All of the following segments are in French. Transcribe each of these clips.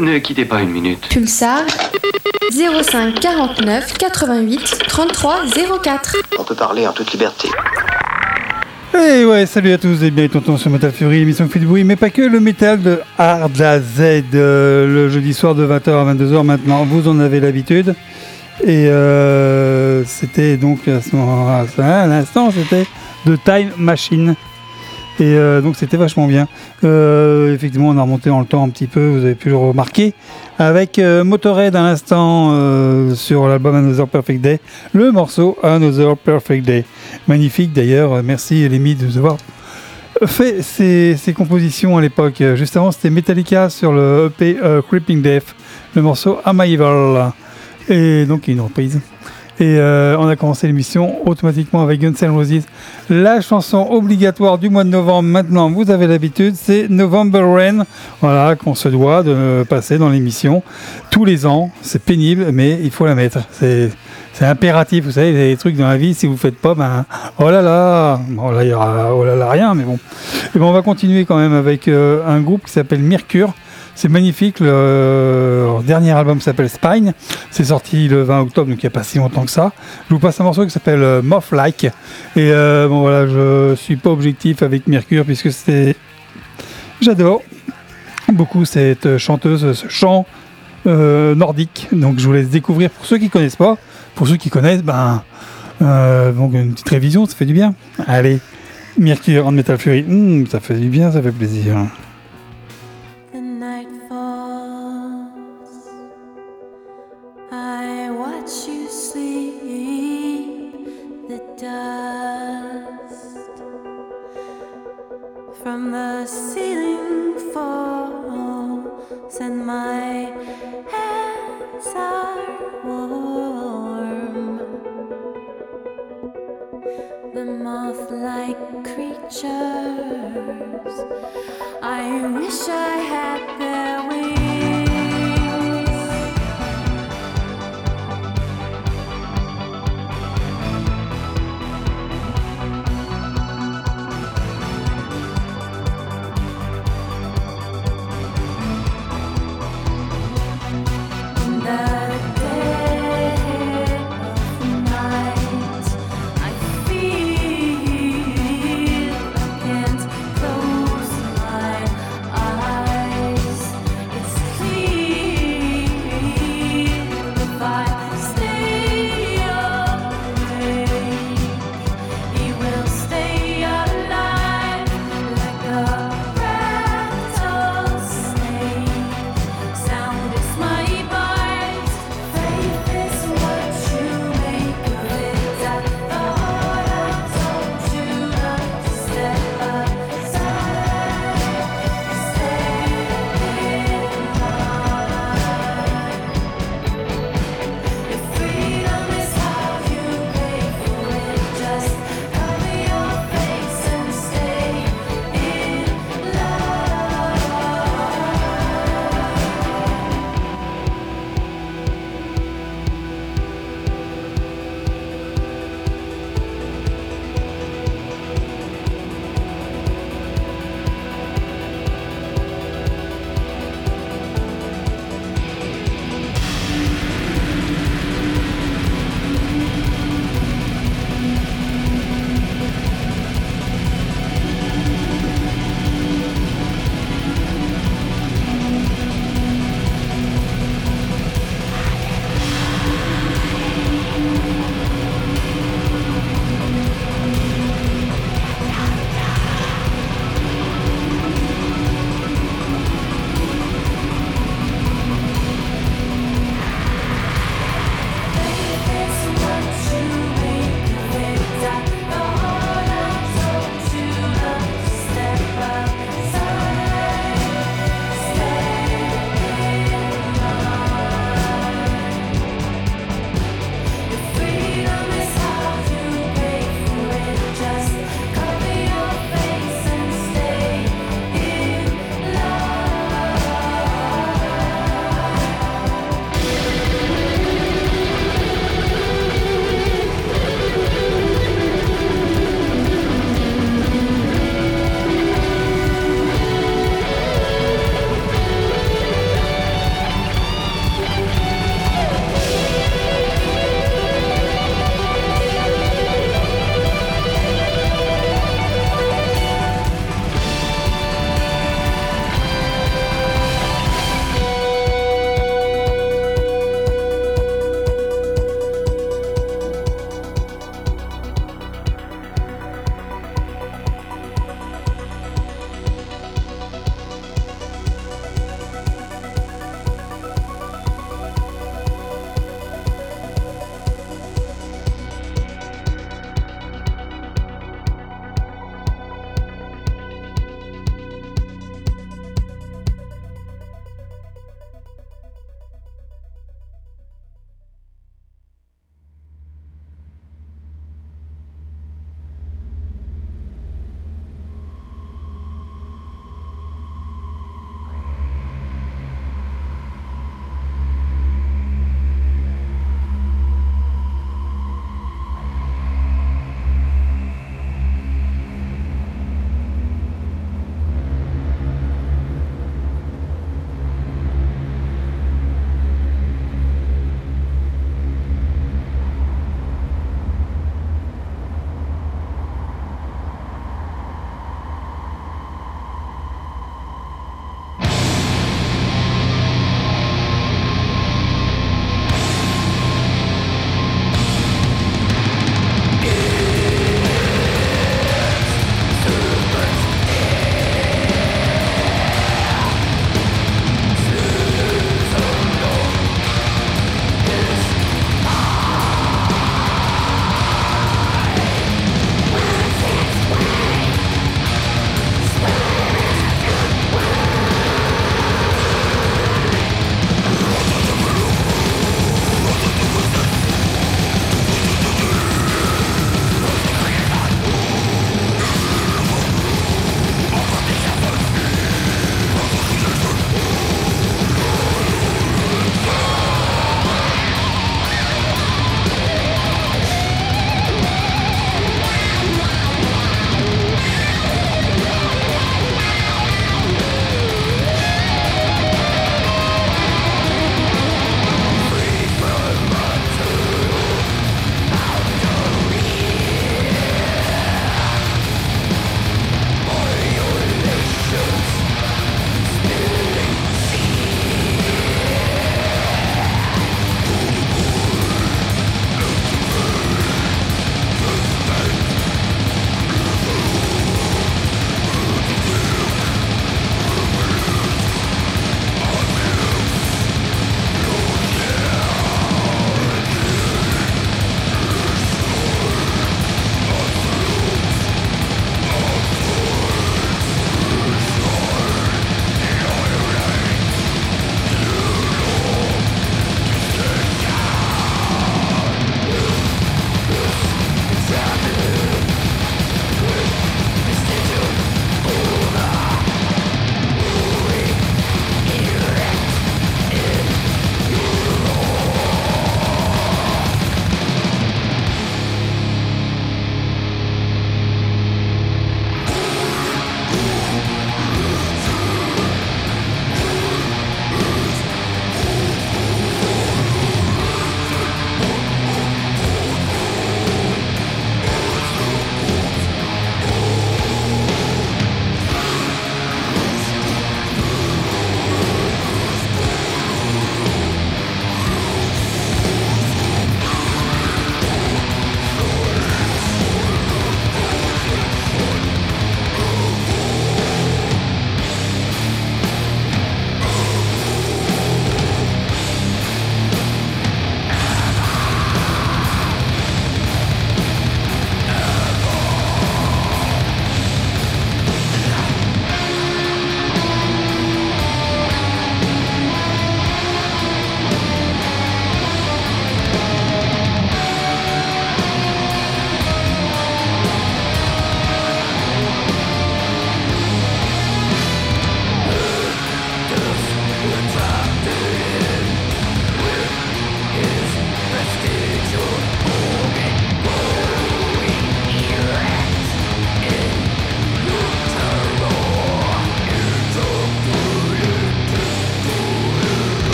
ne quittez pas une minute. Pulsar 05 49 88 33 04. On peut parler en toute liberté. Et ouais, salut à tous et bienvenue tonton sur Metal Fury, l'émission qui fait du bruit, mais pas que le métal de Hard à Z, euh, le jeudi soir de 20h à 22h maintenant, vous en avez l'habitude. Et euh, c'était donc à ce moment à l'instant, c'était The Time Machine. Et euh, donc c'était vachement bien. Euh, effectivement, on a remonté dans le temps un petit peu, vous avez pu le remarquer. Avec euh, Motorhead à l'instant sur l'album Another Perfect Day, le morceau Another Perfect Day. Magnifique d'ailleurs, merci Lémi de nous avoir fait ces, compositions à l'époque. Juste avant, c'était Metallica sur le EP Creeping Death, le morceau Am I Evil. Et donc, une reprise. Et euh, on a commencé l'émission automatiquement avec Guns N' Roses. La chanson obligatoire du mois de novembre, maintenant, vous avez l'habitude, c'est November Rain. Voilà, qu'on se doit de passer dans l'émission tous les ans. C'est pénible, mais il faut la mettre. C'est. Impératif, vous savez, des trucs dans la vie, si vous faites pas, ben, oh là là, bon là il y aura, oh là là rien, mais bon. Et ben on va continuer quand même avec euh, un groupe qui s'appelle Mercure. C'est magnifique, le leur dernier album s'appelle Spine, c'est sorti le 20 octobre, donc il n'y a pas si longtemps que ça. Je vous passe un morceau qui s'appelle euh, Moth Like, et euh, bon voilà, je suis pas objectif avec Mercure puisque c'est, j'adore beaucoup cette chanteuse, ce chant euh, nordique, donc je vous laisse découvrir pour ceux qui connaissent pas. Pour ceux qui connaissent, ben, donc une petite révision, ça fait du bien. Allez, Mercure en Metal Fury, Hmm, ça fait du bien, ça fait plaisir.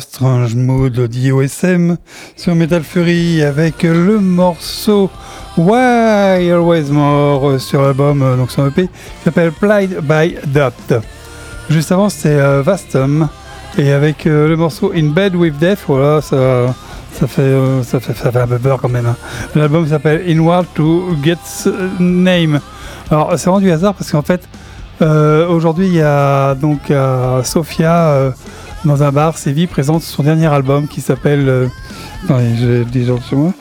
Strange Mood d'IOSM sur Metal Fury avec le morceau Why Always More sur l'album, euh, donc son EP, qui s'appelle Plied by Doubt. Juste avant, c'était euh, Vastum et avec euh, le morceau In Bed with Death, voilà, ça, fait, ça, fait, ça fait un peu peur quand même. hein. L'album s'appelle Inward to Get's Name. Alors, c'est vraiment du hasard parce qu'en fait, aujourd'hui, il y a donc euh, euh, dans un bar. Séville présente son dernier album qui s'appelle. euh, attendez, j'ai le t-shirt sur moi.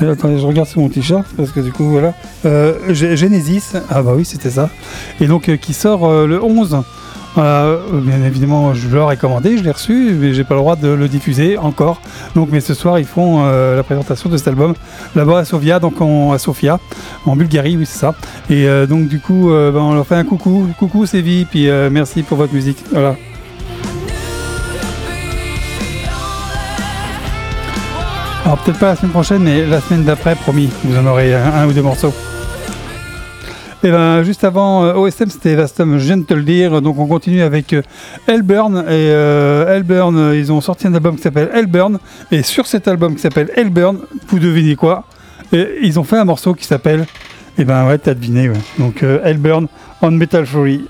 Attendez, je regarde sur mon t-shirt parce que du coup, voilà. Euh, Genesis, ah bah oui, c'était ça. Et donc, euh, qui sort le 11. Voilà, euh, bien évidemment, je leur ai commandé, je l'ai reçu, mais j'ai pas le droit de le diffuser encore. Donc, mais ce soir, ils font la présentation de cet album là-bas à Sofia, donc en, à Sofia, en Bulgarie, oui, c'est ça. Et donc, du coup, ben, on leur fait un coucou, coucou Séville, puis merci pour votre musique. Voilà. Alors, peut-être pas la semaine prochaine, mais la semaine d'après, promis, vous en aurez un, ou deux morceaux. Et ben juste avant euh, OSM, c'était Vastum, je viens de. Donc on continue avec euh, Hellburn. Et euh, Hellburn, euh, ils ont sorti un album qui s'appelle Hellburn. Et sur cet album qui s'appelle Hellburn, vous devinez quoi? Et Ils ont fait un morceau qui s'appelle. Et ben ouais, t'as deviné. Ouais. Donc euh, Hellburn on Metal Fury.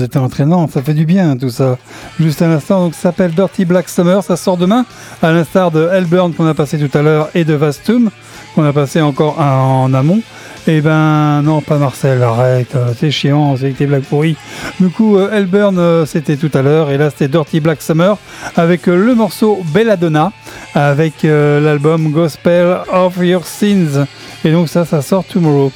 C'était entraînant, ça fait du bien tout ça. Juste à l'instant, donc ça s'appelle Dirty Black Summer, ça sort demain, à l'instar de Hellburn qu'on a passé tout à l'heure et de Vastum qu'on a passé encore en, amont. Eh ben non, pas Marcel, arrête, euh, c'est chiant, c'est tes blagues pourries. Du coup, euh, Hellburn euh, c'était tout à l'heure et là c'était Dirty Black Summer avec le morceau Belladonna avec l'album Gospel of Your Sins. Et donc ça, ça sort tomorrow.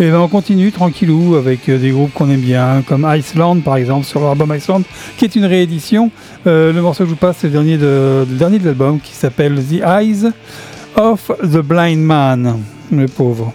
Et ben on continue tranquillou avec euh, des groupes qu'on aime bien, comme Iceland par exemple sur l'album Iceland, qui est une réédition. Euh, le morceau que je vous passe, c'est le dernier de, le dernier de l'album qui s'appelle The Eyes of the Blind Man. Le pauvre.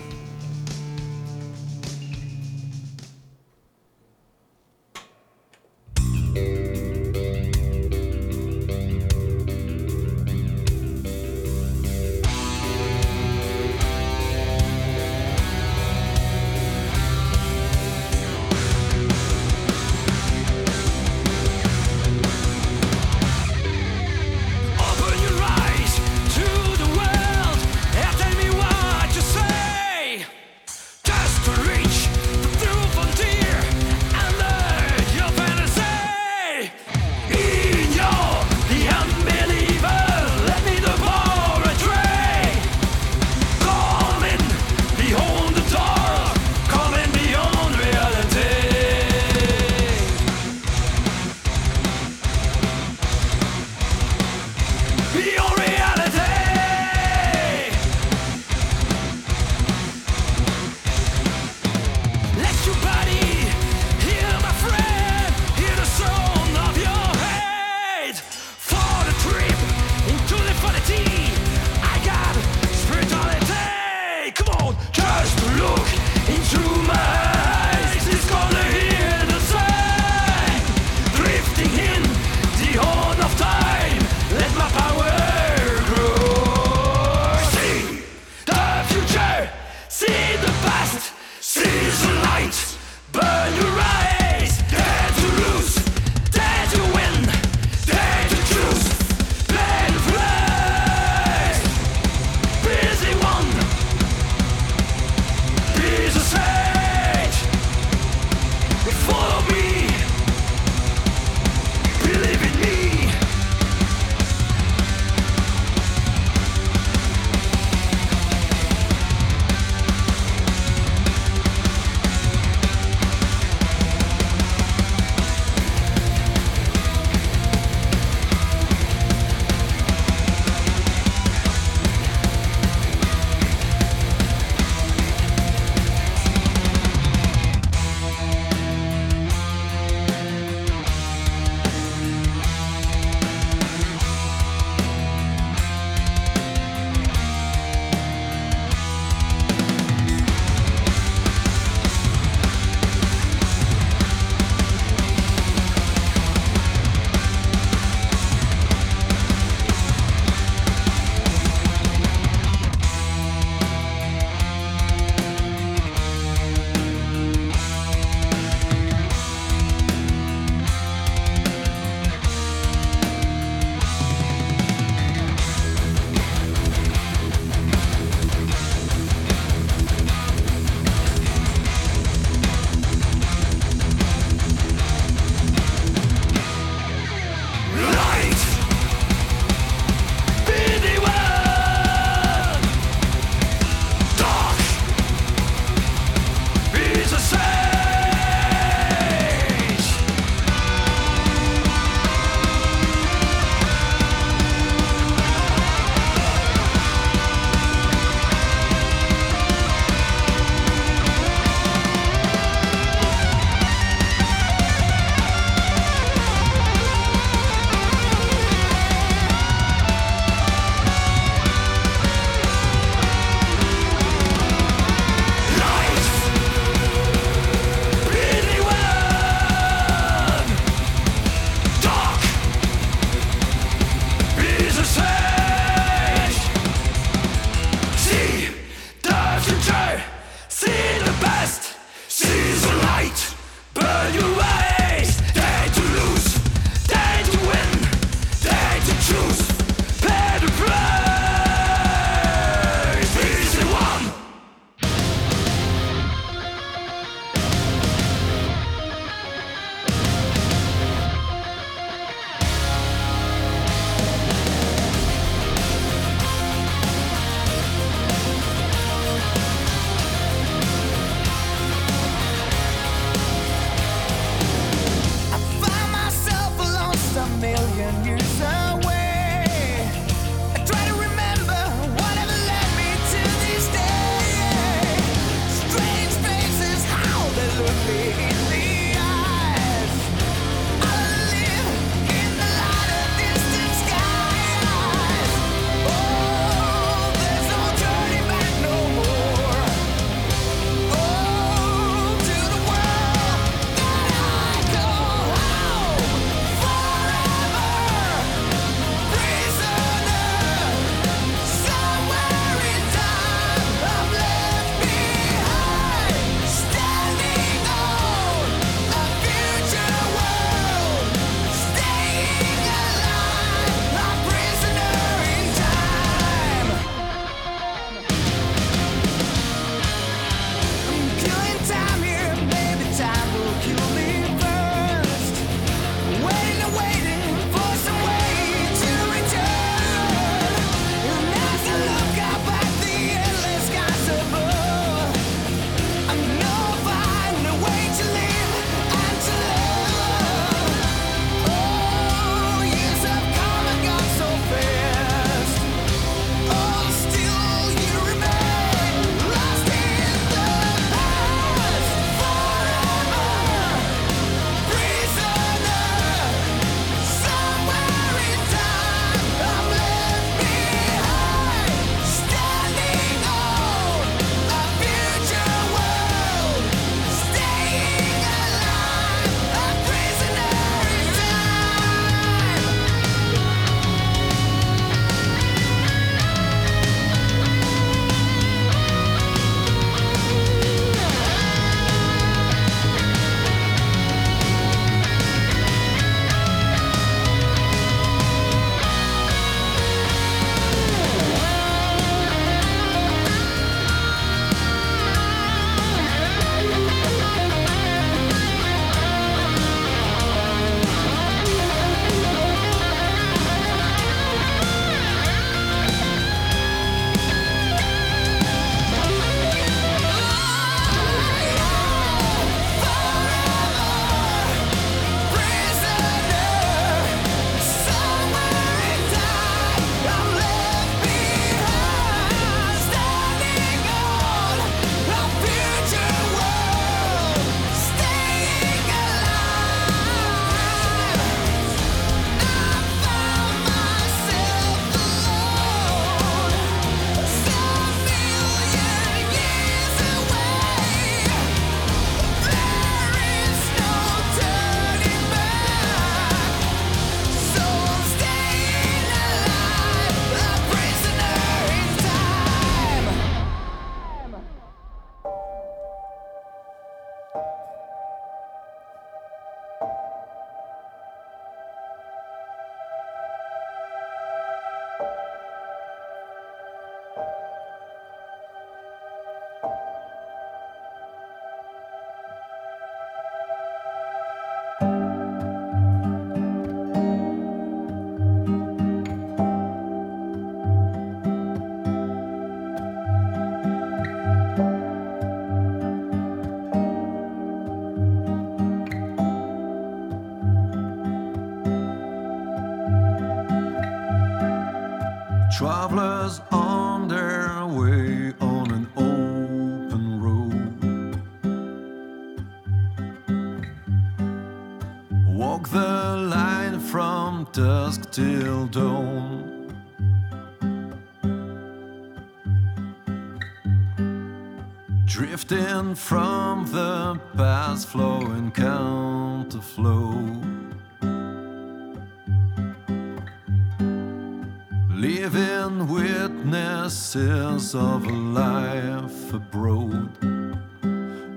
Of a life abroad.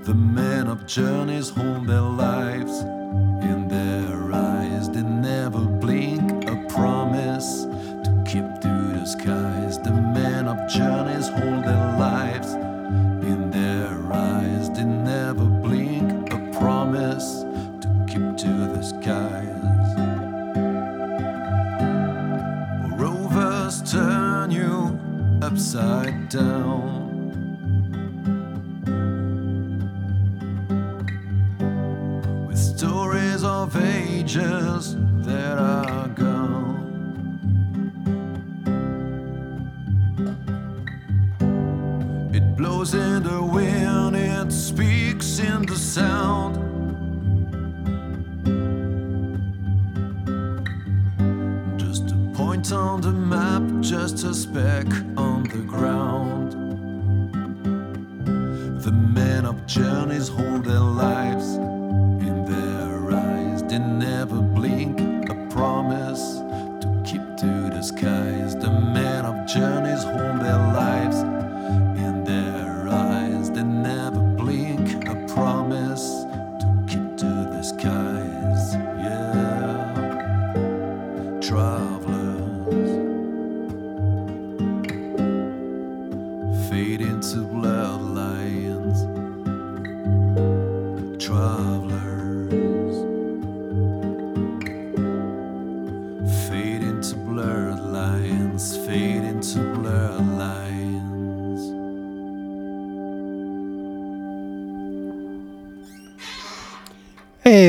The men of journeys hold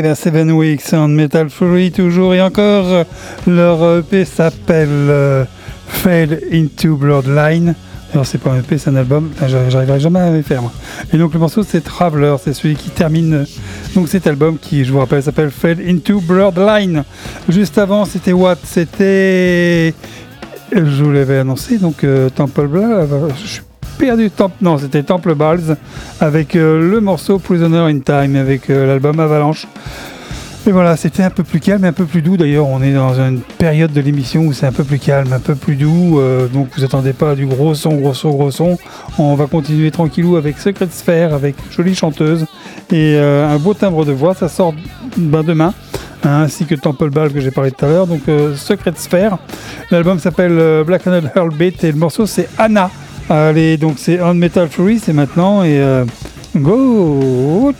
Seven Weeks on Metal Fury, toujours et encore. Leur EP s'appelle euh, Fade into Bloodline. Alors, c'est pas un EP, c'est un album. J'arriverai jamais à les faire. moi. Et donc, le morceau, c'est Traveler. C'est celui qui termine euh, donc cet album qui, je vous rappelle, s'appelle Fade into Bloodline. Juste avant, c'était what? C'était. Je vous l'avais annoncé, donc euh, Temple Bla. Je suis perdu. Temple... Non, c'était Temple Balls avec euh, le morceau Prisoner in Time avec euh, l'album Avalanche. Et voilà, c'était un peu plus calme, un peu plus doux. D'ailleurs, on est dans une période de l'émission où c'est un peu plus calme, un peu plus doux. euh, donc, vous attendez pas du gros son, gros son, gros son. On va continuer tranquillou avec Secret Sphere, avec jolie chanteuse et un beau timbre de voix. Ça sort ben, demain. hein, ainsi que Temple Ball que j'ai parlé tout à l'heure. Donc, Secret Sphere. L'album s'appelle Black Handed Earl Beat et le morceau c'est Anna. Allez, donc c'est On Metal Fury, c'est maintenant et euh, go.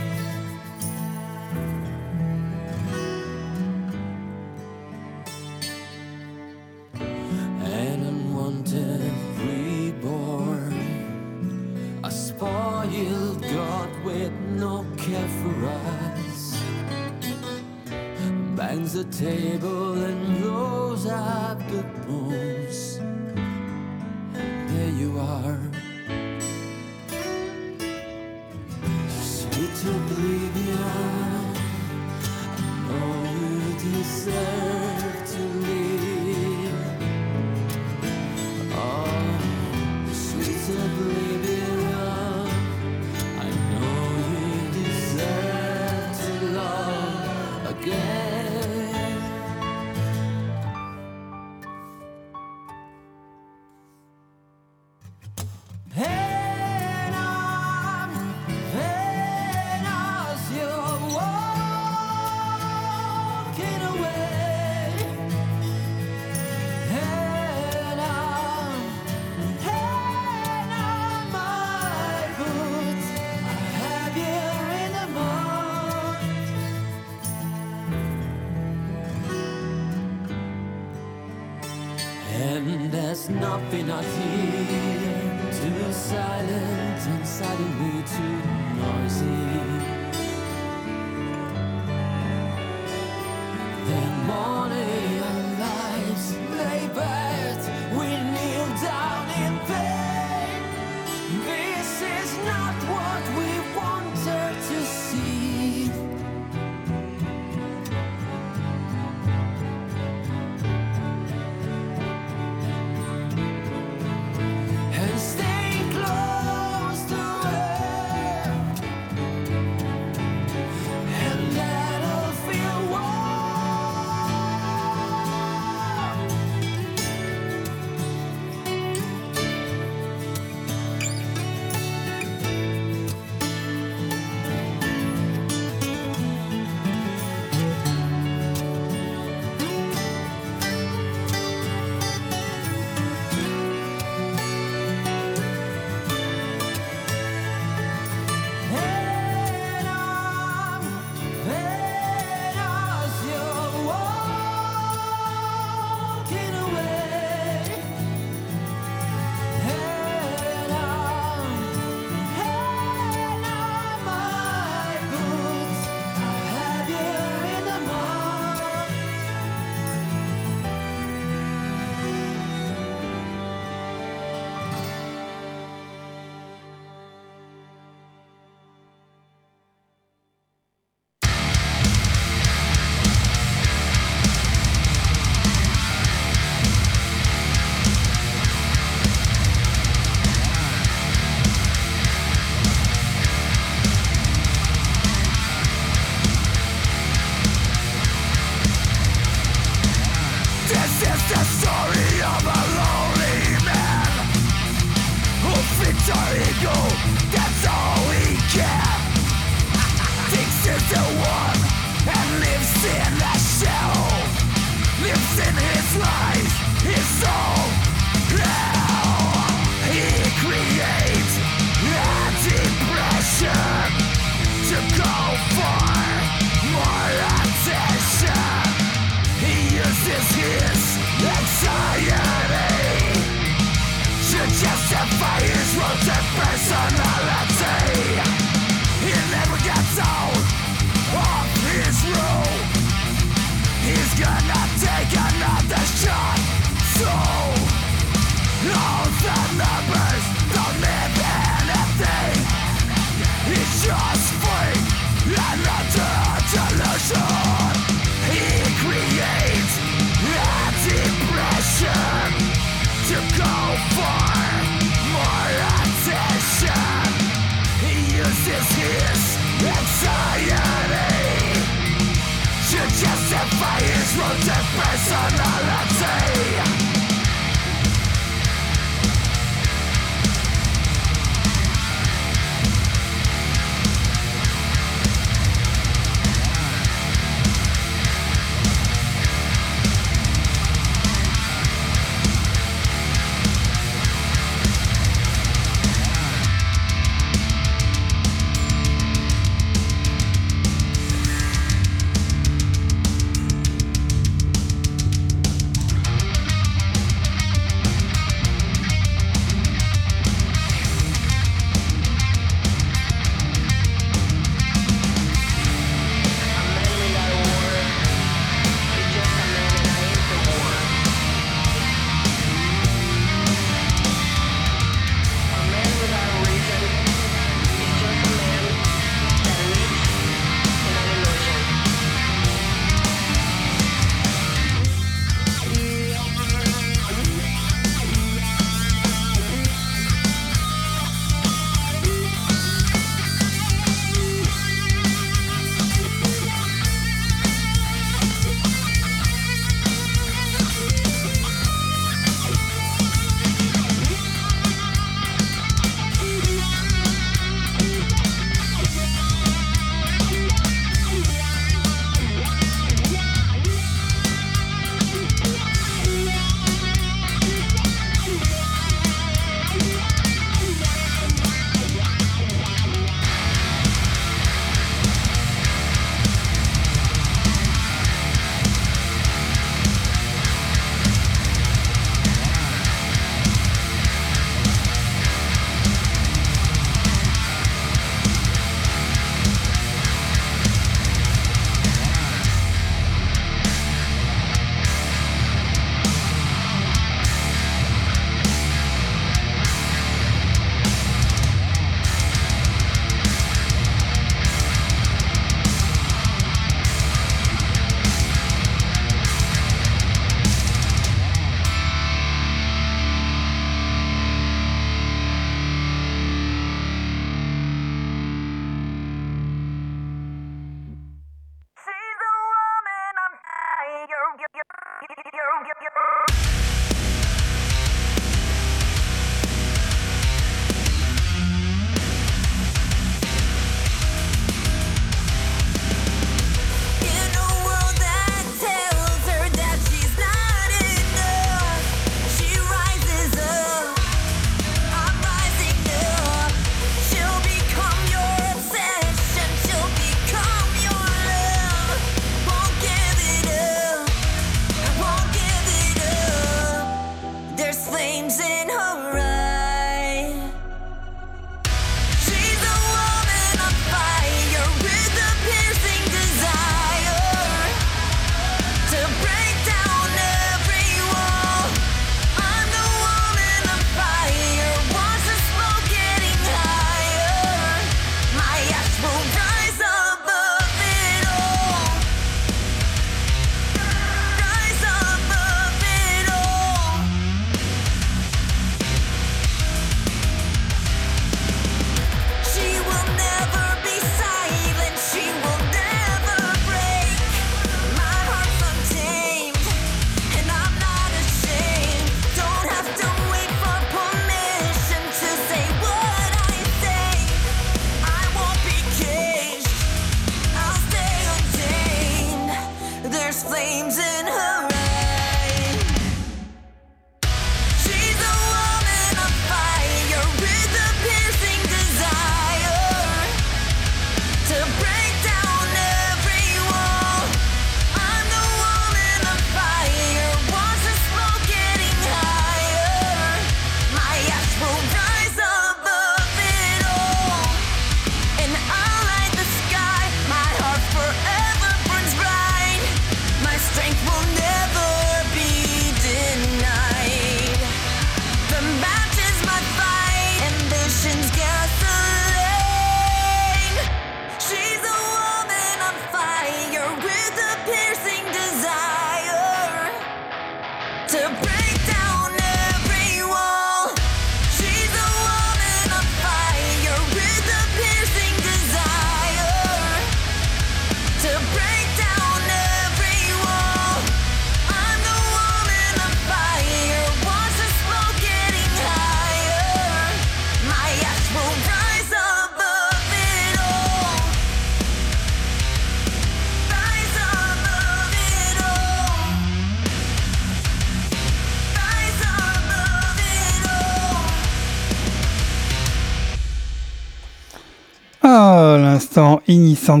L'instant Innocent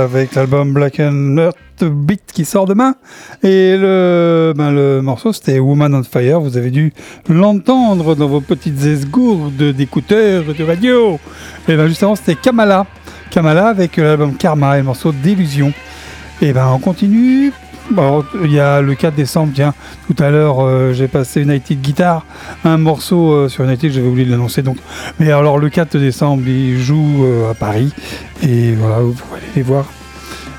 avec l'album Black and Earth Beat qui sort demain. Et le, ben, le morceau c'était Woman on Fire. Vous avez dû l'entendre dans vos petites esgourdes d'écouteurs de radio. Et ben juste avant c'était Kamala. Kamala avec l'album Karma et le morceau D'illusion. Et ben on continue. Il y a le 4 décembre, tiens, tout à l'heure euh, j'ai passé United Guitar, un morceau euh, sur United, j'avais oublié de l'annoncer donc. Mais alors le 4 décembre, ils jouent euh, à Paris et voilà, vous pouvez aller les voir.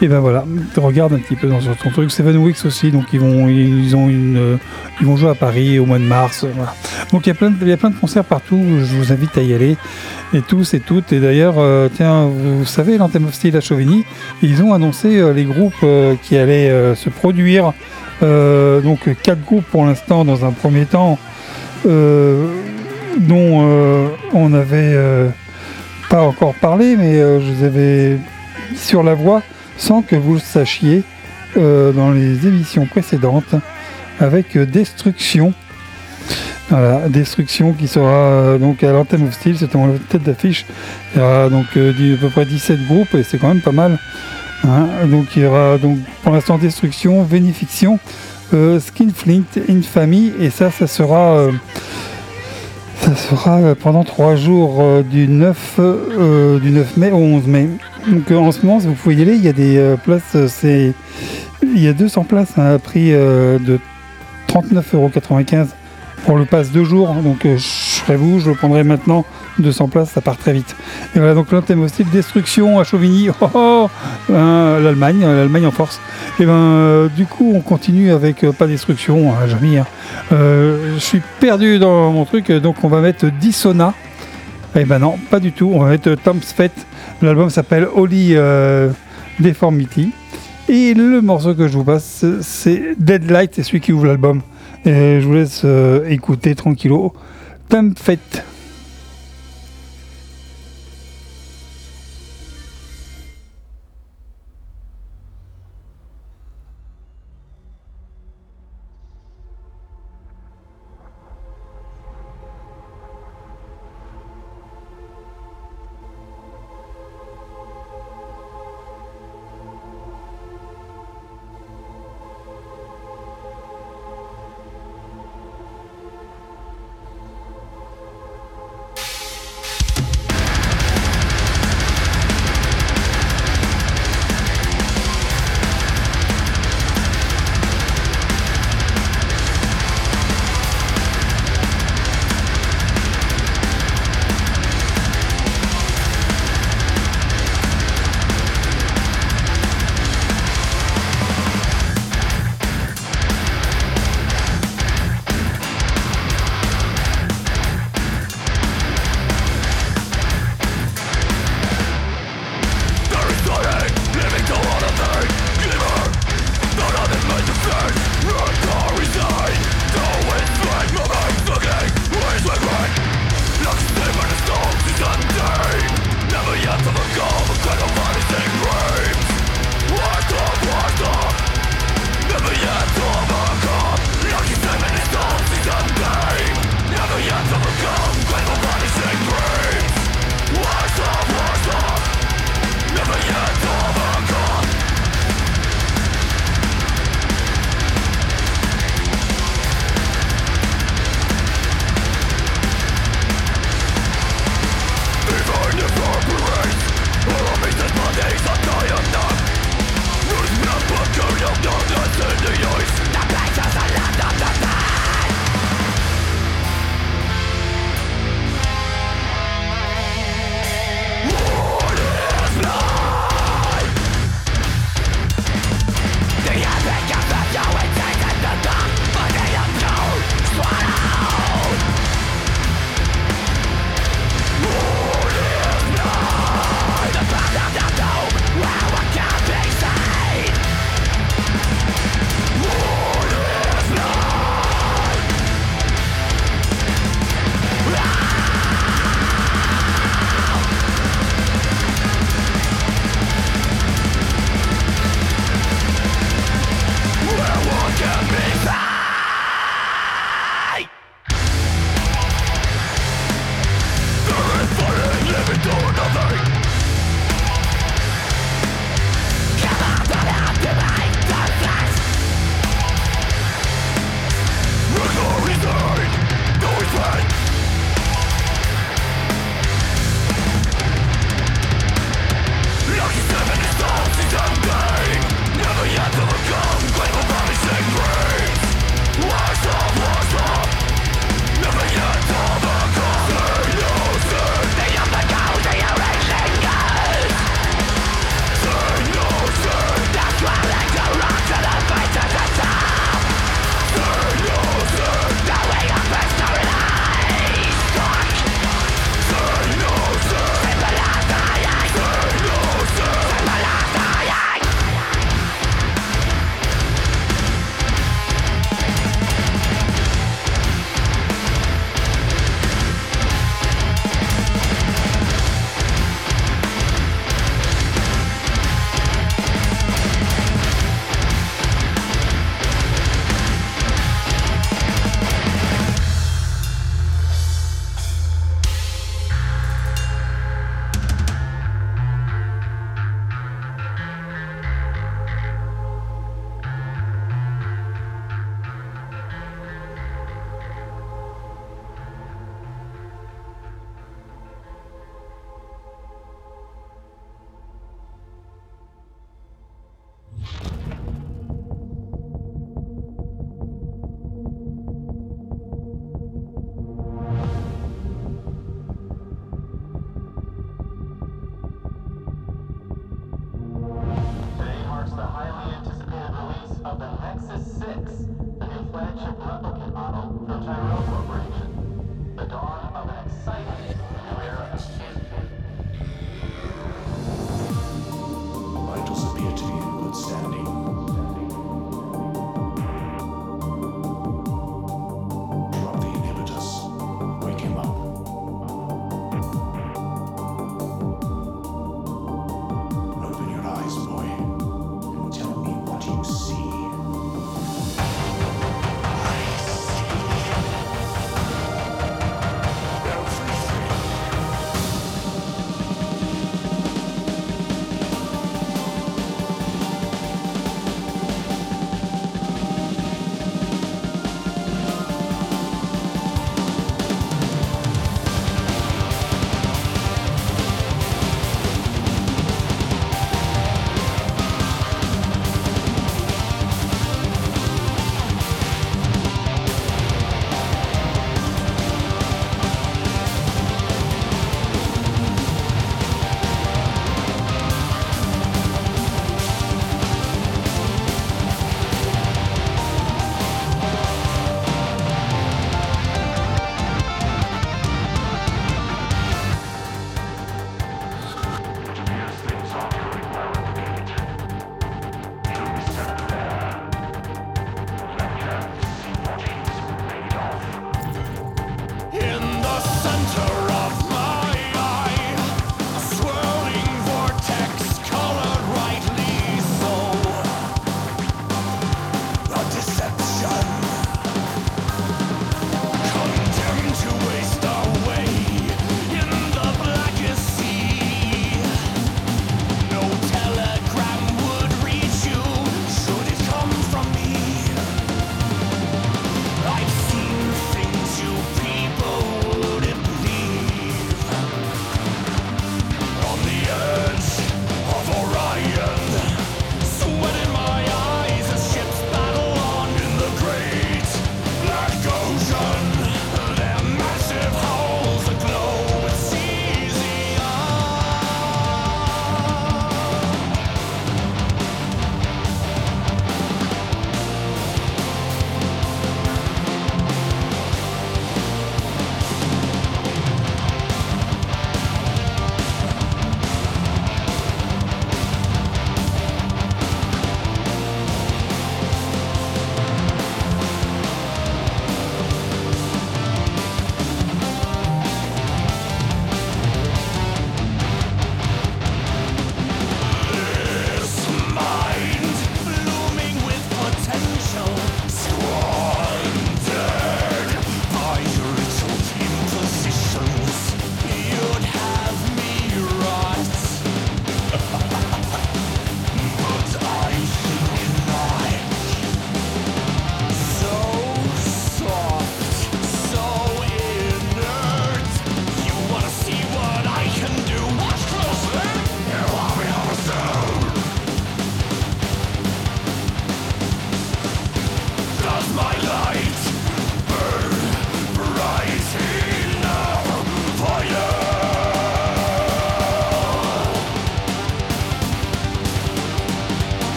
Et ben voilà, regarde un petit peu dans son truc. Seven Weeks aussi, donc ils vont, ils ont une, euh, ils vont jouer à Paris au mois de mars. Voilà. Donc il y a plein, de, il y a plein de concerts partout. Je vous invite à y aller et tous et toutes. Et d'ailleurs, euh, tiens, vous savez, l'Anthem of Steel à Chauvigny, ils ont annoncé euh, les groupes qui allaient se produire. Donc quatre groupes pour l'instant dans un premier temps, dont on n'avait pas encore parlé, mais je vous avais sur la voie sans que vous le sachiez euh, dans les émissions précédentes avec euh, Destruction. Voilà, Destruction qui sera euh, donc à l'antenne of Steel, c'était en tête d'affiche. Il y aura donc à peu près 17 groupes et c'est quand même pas mal. hein. Donc il y aura donc pour l'instant Destruction, Vénifiction, Skinflint, Infamy et ça, ça sera ça sera euh, pendant trois jours euh, du 9 euh, du 9 mai au 11 mai. Donc en ce moment, vous pouvez y aller. Il y a des places, c'est il y a 200 places à un prix de 39,95€ pour le pass deux jours. Donc je serai vous, je le prendrai maintenant. 200 places, ça part très vite. Et voilà, donc l'antenne hostile, destruction à Chauvigny, oh, oh, hein, l'Allemagne, euh, l'Allemagne en force. Et ben, euh, du coup, on continue avec euh, pas destruction, hein, jamais. hein. Euh, je suis perdu dans mon truc, donc on va mettre Dissona. Eh ben non, pas du tout. On va mettre Tom's Fête. L'album s'appelle Holy Deformity. Et le morceau que je vous passe, c'est Deadlight, c'est celui qui ouvre l'album. Et je vous laisse écouter tranquillo. Time Fête.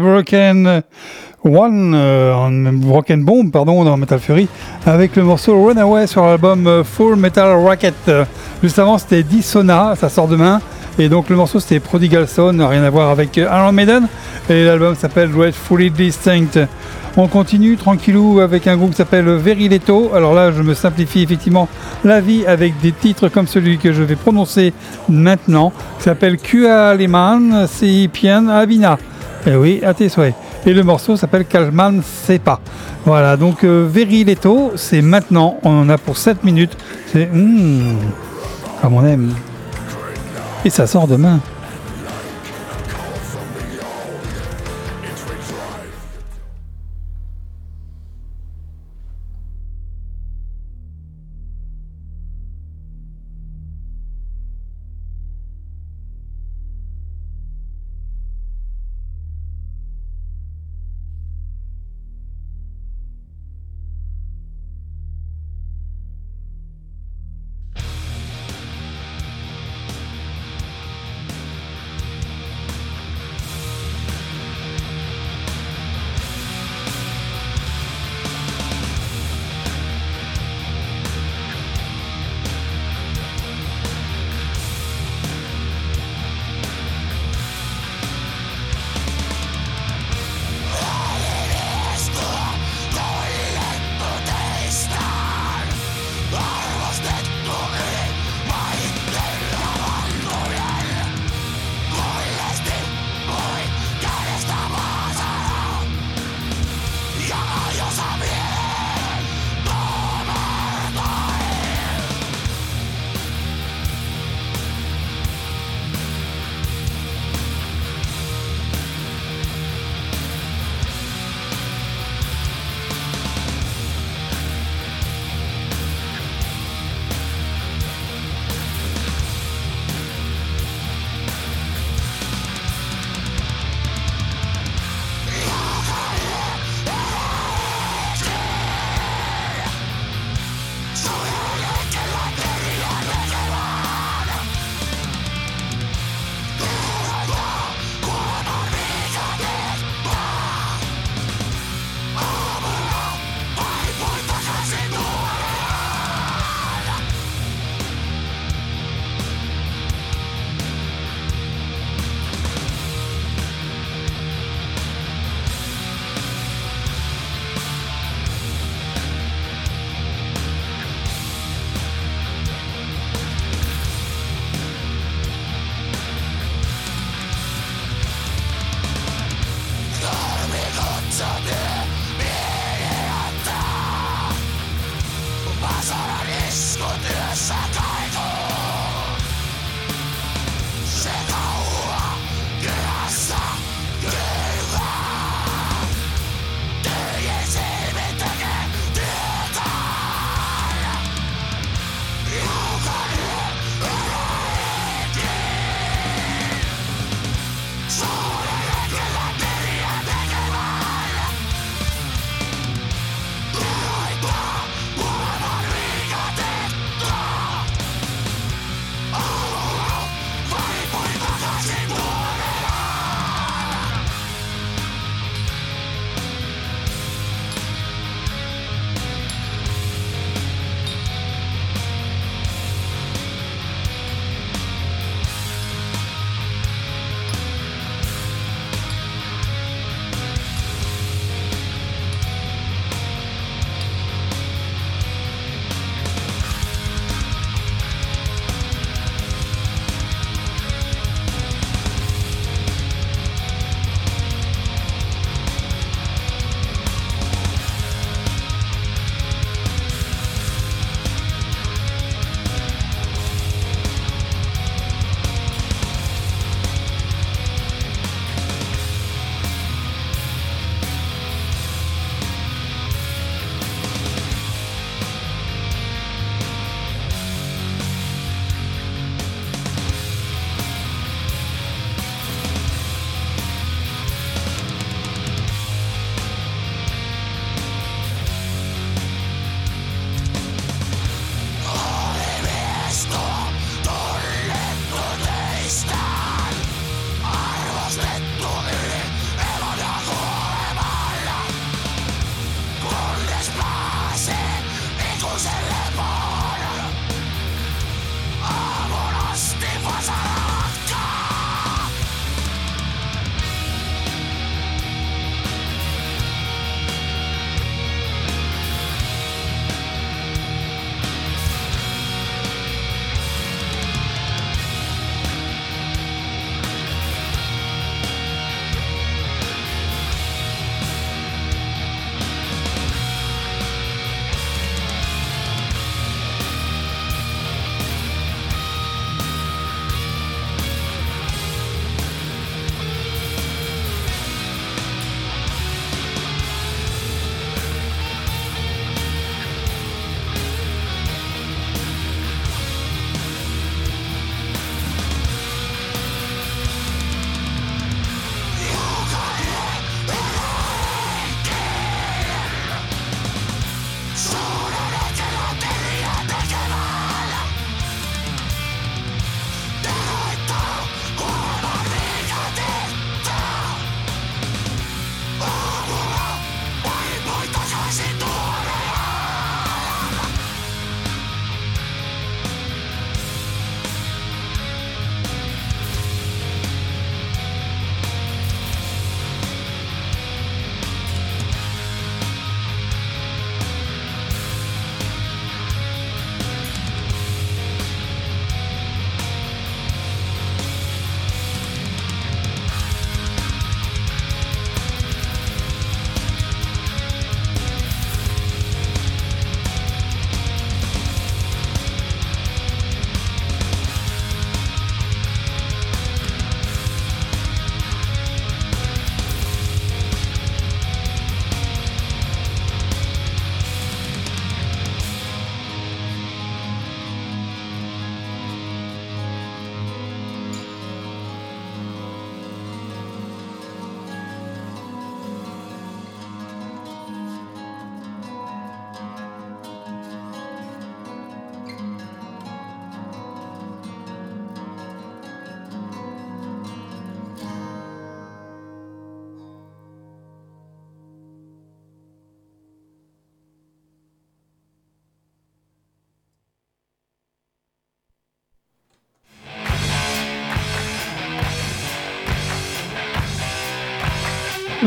Broken One, euh, en Broken Bomb, pardon, dans Metal Fury, avec le morceau Runaway sur l'album euh, Full Metal Rocket. Euh, Juste avant, c'était Dissona, ça sort demain. Et donc le morceau c'était Prodigal Son, rien à voir avec euh, Iron Maiden. Et l'album s'appelle Fully Distinct. On continue tranquillou avec un groupe qui s'appelle Very Leto. Alors là, je me simplifie effectivement la vie avec des titres comme celui que je vais prononcer maintenant, qui s'appelle Kua Leman Pian Avina. Eh oui, à tes souhaits. Et le morceau s'appelle Kalman Sepa. Voilà, donc euh, Very Leto, c'est maintenant. On en a pour 7 minutes. C'est hmm, comme on aime. Et ça sort demain.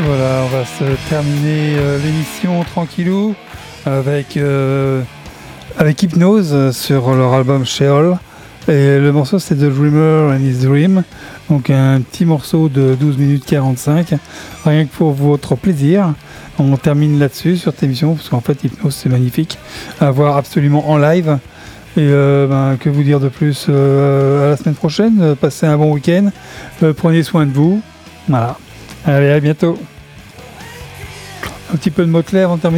Voilà, on va se terminer euh, l'émission tranquillou avec, euh, avec Hypnose euh, sur leur album Sheol. Et le morceau c'est The Dreamer and His Dream. Donc un petit morceau de 12 minutes 45. Rien que pour votre plaisir. On termine là-dessus sur cette émission parce qu'en fait Hypnose c'est magnifique à voir absolument en live. Et ben, que vous dire de plus à la semaine prochaine. Passez un bon week-end. Prenez soin de vous. Voilà. Allez, à bientôt. Un petit peu de mots clairs avant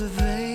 of the